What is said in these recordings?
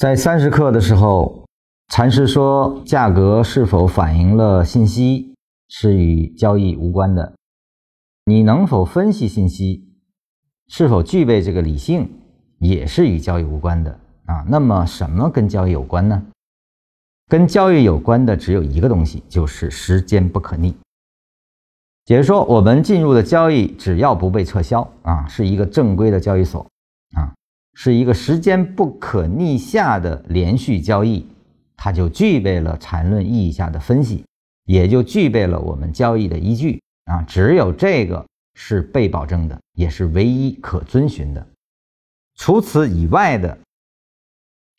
在三十课的时候，禅师说，价格是否反映了信息是与交易无关的。你能否分析信息，是否具备这个理性，也是与交易无关的啊。那么，什么跟交易有关呢？跟交易有关的只有一个东西，就是时间不可逆。也就是说，我们进入的交易，只要不被撤销啊，是一个正规的交易所。是一个时间不可逆下的连续交易，它就具备了缠论意义下的分析，也就具备了我们交易的依据啊。只有这个是被保证的，也是唯一可遵循的。除此以外的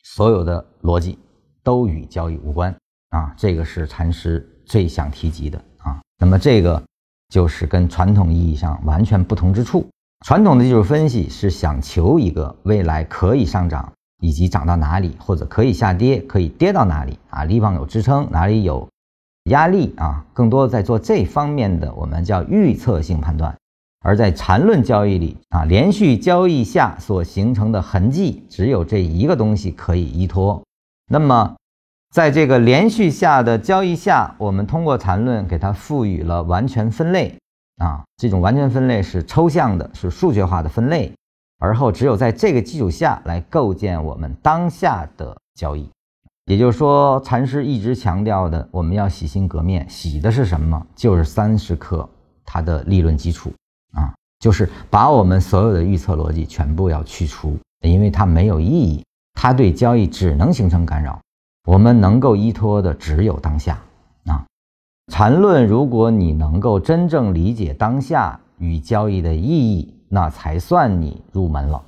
所有的逻辑都与交易无关啊。这个是禅师最想提及的啊。那么这个就是跟传统意义上完全不同之处。传统的技术分析是想求一个未来可以上涨，以及涨到哪里，或者可以下跌，可以跌到哪里啊？地方有支撑，哪里有压力啊？更多在做这方面的，我们叫预测性判断。而在缠论交易里啊，连续交易下所形成的痕迹，只有这一个东西可以依托。那么，在这个连续下的交易下，我们通过缠论给它赋予了完全分类。啊，这种完全分类是抽象的，是数学化的分类，而后只有在这个基础下来构建我们当下的交易。也就是说，禅师一直强调的，我们要洗心革面，洗的是什么？就是三十克它的理论基础啊，就是把我们所有的预测逻辑全部要去除，因为它没有意义，它对交易只能形成干扰。我们能够依托的只有当下。缠论，如果你能够真正理解当下与交易的意义，那才算你入门了。